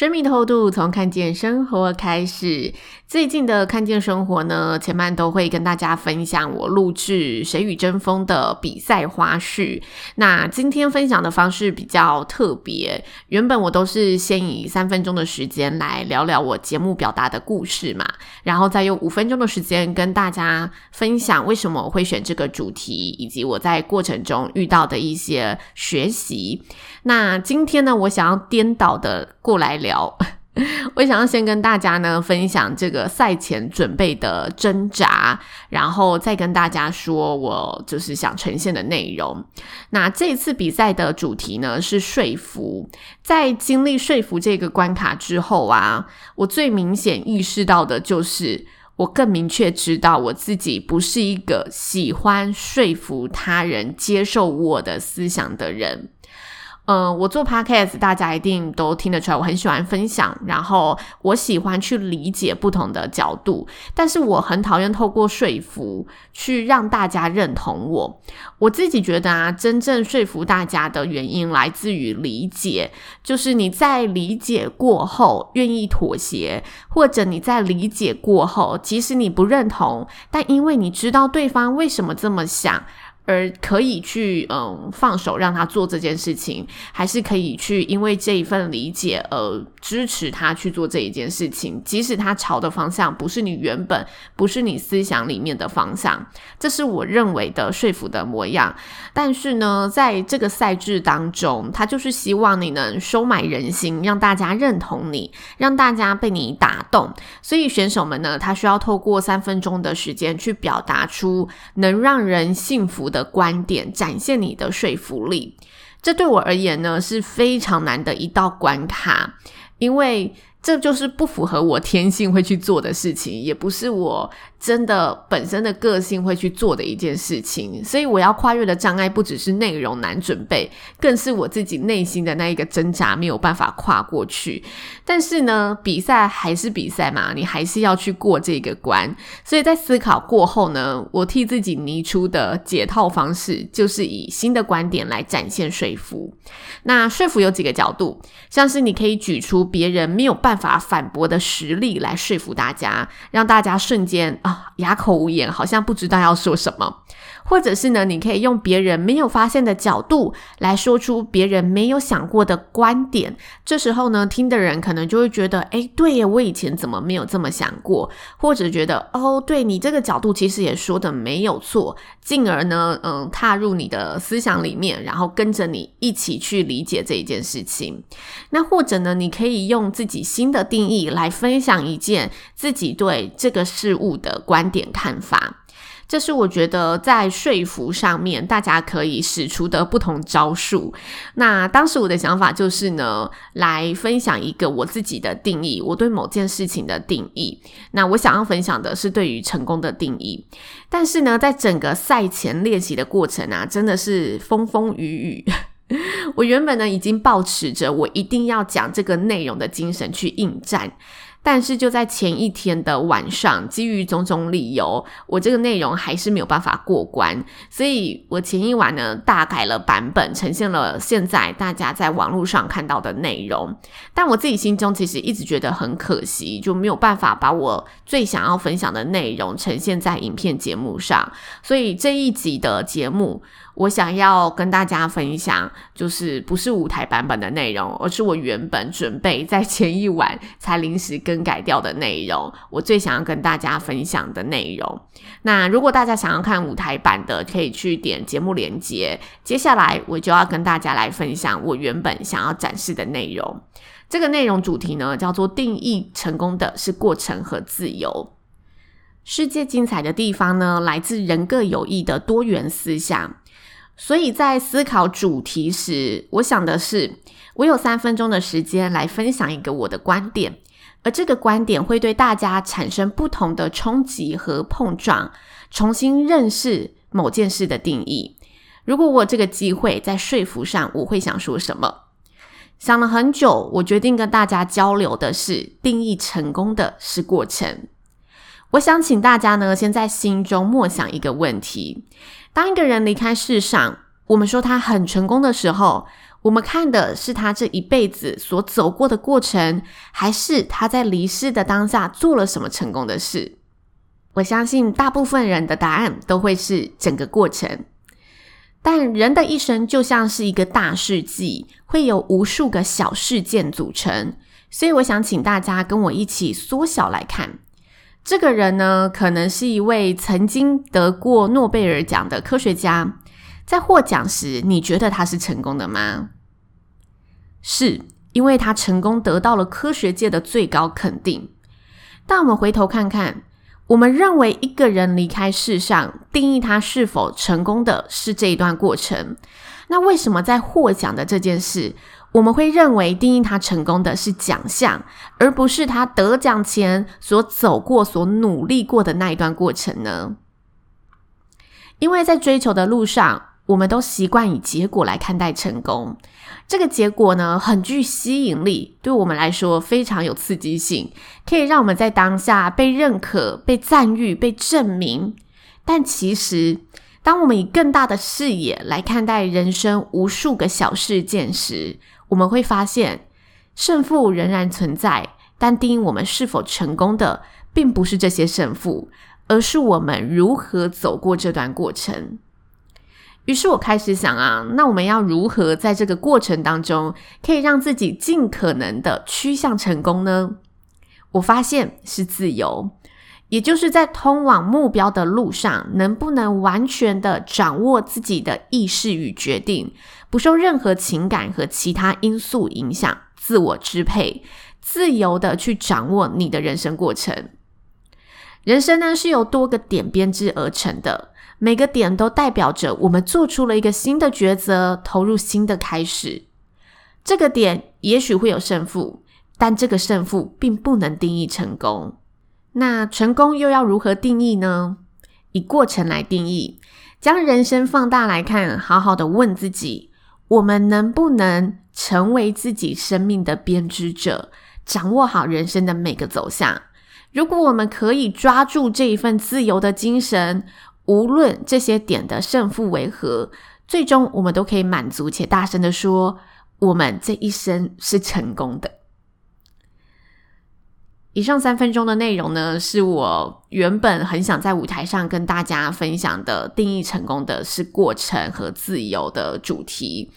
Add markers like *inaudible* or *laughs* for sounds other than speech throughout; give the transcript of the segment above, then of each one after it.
生命的厚度，从看见生活开始。最近的看见生活呢，前半都会跟大家分享我录制《谁与争锋》的比赛花絮。那今天分享的方式比较特别，原本我都是先以三分钟的时间来聊聊我节目表达的故事嘛，然后再用五分钟的时间跟大家分享为什么我会选这个主题，以及我在过程中遇到的一些学习。那今天呢，我想要颠倒的过来聊，聊 *laughs* 我想要先跟大家呢分享这个赛前准备的挣扎，然后再跟大家说我就是想呈现的内容。那这次比赛的主题呢是说服，在经历说服这个关卡之后啊，我最明显意识到的就是，我更明确知道我自己不是一个喜欢说服他人接受我的思想的人。嗯、我做 podcast，大家一定都听得出来，我很喜欢分享，然后我喜欢去理解不同的角度，但是我很讨厌透过说服去让大家认同我。我自己觉得啊，真正说服大家的原因来自于理解，就是你在理解过后愿意妥协，或者你在理解过后，即使你不认同，但因为你知道对方为什么这么想。而可以去嗯放手让他做这件事情，还是可以去因为这一份理解而支持他去做这一件事情，即使他朝的方向不是你原本不是你思想里面的方向，这是我认为的说服的模样。但是呢，在这个赛制当中，他就是希望你能收买人心，让大家认同你，让大家被你打动。所以选手们呢，他需要透过三分钟的时间去表达出能让人信服的观点，展现你的说服力，这对我而言呢，是非常难的一道关卡，因为这就是不符合我天性会去做的事情，也不是我。真的本身的个性会去做的一件事情，所以我要跨越的障碍不只是内容难准备，更是我自己内心的那一个挣扎没有办法跨过去。但是呢，比赛还是比赛嘛，你还是要去过这个关。所以在思考过后呢，我替自己拟出的解套方式，就是以新的观点来展现说服。那说服有几个角度，像是你可以举出别人没有办办法反驳的实力来说服大家，让大家瞬间啊哑口无言，好像不知道要说什么，或者是呢，你可以用别人没有发现的角度来说出别人没有想过的观点。这时候呢，听的人可能就会觉得，诶，对耶，我以前怎么没有这么想过？或者觉得，哦，对，你这个角度其实也说的没有错，进而呢，嗯，踏入你的思想里面，然后跟着你一起去理解这一件事情。那或者呢，你可以用自己新的定义来分享一件自己对这个事物的。观点看法，这是我觉得在说服上面大家可以使出的不同招数。那当时我的想法就是呢，来分享一个我自己的定义，我对某件事情的定义。那我想要分享的是对于成功的定义。但是呢，在整个赛前练习的过程啊，真的是风风雨雨。*laughs* 我原本呢已经抱持着我一定要讲这个内容的精神去应战。但是就在前一天的晚上，基于种种理由，我这个内容还是没有办法过关，所以我前一晚呢大改了版本，呈现了现在大家在网络上看到的内容。但我自己心中其实一直觉得很可惜，就没有办法把我最想要分享的内容呈现在影片节目上，所以这一集的节目。我想要跟大家分享，就是不是舞台版本的内容，而是我原本准备在前一晚才临时更改掉的内容。我最想要跟大家分享的内容。那如果大家想要看舞台版的，可以去点节目连接。接下来我就要跟大家来分享我原本想要展示的内容。这个内容主题呢，叫做“定义成功的是过程和自由”。世界精彩的地方呢，来自人各有异的多元思想。所以在思考主题时，我想的是，我有三分钟的时间来分享一个我的观点，而这个观点会对大家产生不同的冲击和碰撞，重新认识某件事的定义。如果我这个机会在说服上，我会想说什么？想了很久，我决定跟大家交流的是，定义成功的是过程。我想请大家呢，先在心中默想一个问题。当一个人离开世上，我们说他很成功的时候，我们看的是他这一辈子所走过的过程，还是他在离世的当下做了什么成功的事？我相信大部分人的答案都会是整个过程。但人的一生就像是一个大事记，会有无数个小事件组成，所以我想请大家跟我一起缩小来看。这个人呢，可能是一位曾经得过诺贝尔奖的科学家。在获奖时，你觉得他是成功的吗？是，因为他成功得到了科学界的最高肯定。但我们回头看看，我们认为一个人离开世上，定义他是否成功的是这一段过程。那为什么在获奖的这件事，我们会认为定义他成功的是奖项，而不是他得奖前所走过、所努力过的那一段过程呢？因为在追求的路上，我们都习惯以结果来看待成功。这个结果呢，很具吸引力，对我们来说非常有刺激性，可以让我们在当下被认可、被赞誉、被证明。但其实，当我们以更大的视野来看待人生无数个小事件时，我们会发现，胜负仍然存在，但定义我们是否成功的，并不是这些胜负，而是我们如何走过这段过程。于是我开始想啊，那我们要如何在这个过程当中，可以让自己尽可能的趋向成功呢？我发现是自由。也就是在通往目标的路上，能不能完全的掌握自己的意识与决定，不受任何情感和其他因素影响，自我支配，自由的去掌握你的人生过程。人生呢，是由多个点编织而成的，每个点都代表着我们做出了一个新的抉择，投入新的开始。这个点也许会有胜负，但这个胜负并不能定义成功。那成功又要如何定义呢？以过程来定义，将人生放大来看，好好的问自己：我们能不能成为自己生命的编织者，掌握好人生的每个走向？如果我们可以抓住这一份自由的精神，无论这些点的胜负为何，最终我们都可以满足且大声的说：我们这一生是成功的。以上三分钟的内容呢，是我原本很想在舞台上跟大家分享的，定义成功的是过程和自由的主题。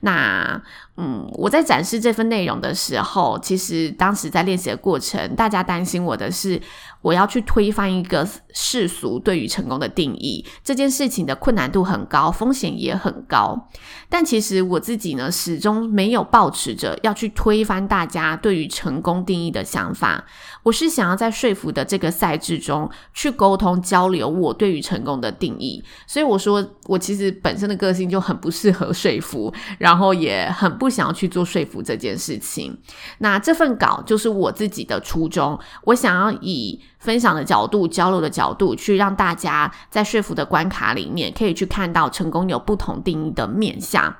那，嗯，我在展示这份内容的时候，其实当时在练习的过程，大家担心我的是，我要去推翻一个世俗对于成功的定义，这件事情的困难度很高，风险也很高。但其实我自己呢，始终没有抱持着要去推翻大家对于成功定义的想法。我是想要在说服的这个赛制中去沟通交流我对于成功的定义。所以我说，我其实本身的个性就很不适合说服。然后也很不想要去做说服这件事情。那这份稿就是我自己的初衷，我想要以分享的角度、交流的角度，去让大家在说服的关卡里面，可以去看到成功有不同定义的面向。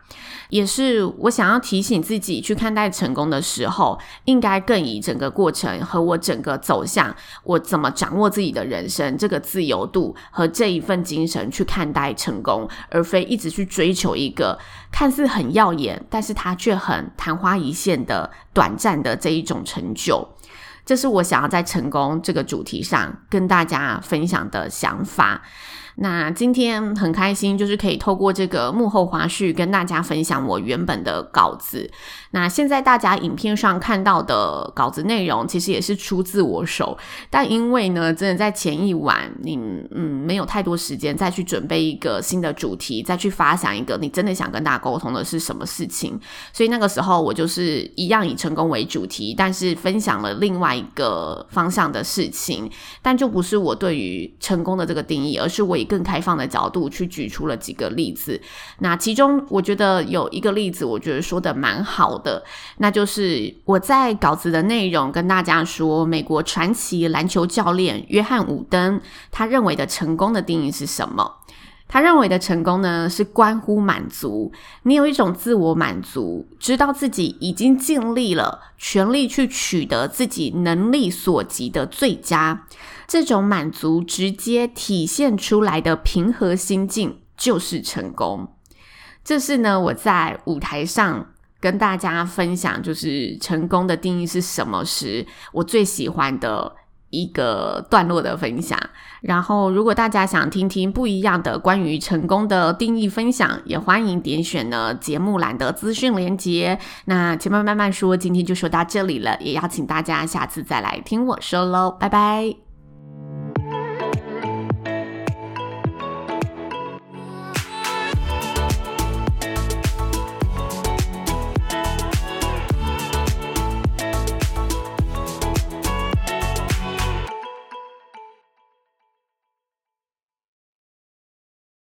也是我想要提醒自己，去看待成功的时候，应该更以整个过程和我整个走向，我怎么掌握自己的人生这个自由度和这一份精神去看待成功，而非一直去追求一个看似很耀眼，但是它却很昙花一现的短暂的这一种成就。这是我想要在成功这个主题上跟大家分享的想法。那今天很开心，就是可以透过这个幕后花絮跟大家分享我原本的稿子。那现在大家影片上看到的稿子内容，其实也是出自我手，但因为呢，真的在前一晚，你嗯没有太多时间再去准备一个新的主题，再去发想一个你真的想跟大家沟通的是什么事情，所以那个时候我就是一样以成功为主题，但是分享了另外一个方向的事情，但就不是我对于成功的这个定义，而是我以更开放的角度去举出了几个例子。那其中我觉得有一个例子，我觉得说的蛮好的。那就是我在稿子的内容跟大家说，美国传奇篮球教练约翰伍登，他认为的成功的定义是什么？他认为的成功呢，是关乎满足。你有一种自我满足，知道自己已经尽力了，全力去取得自己能力所及的最佳。这种满足直接体现出来的平和心境，就是成功。这是呢，我在舞台上。跟大家分享，就是成功的定义是什么时，我最喜欢的一个段落的分享。然后，如果大家想听听不一样的关于成功的定义分享，也欢迎点选呢节目栏的资讯连接。那前面慢慢说，今天就说到这里了，也邀请大家下次再来听我说喽，拜拜。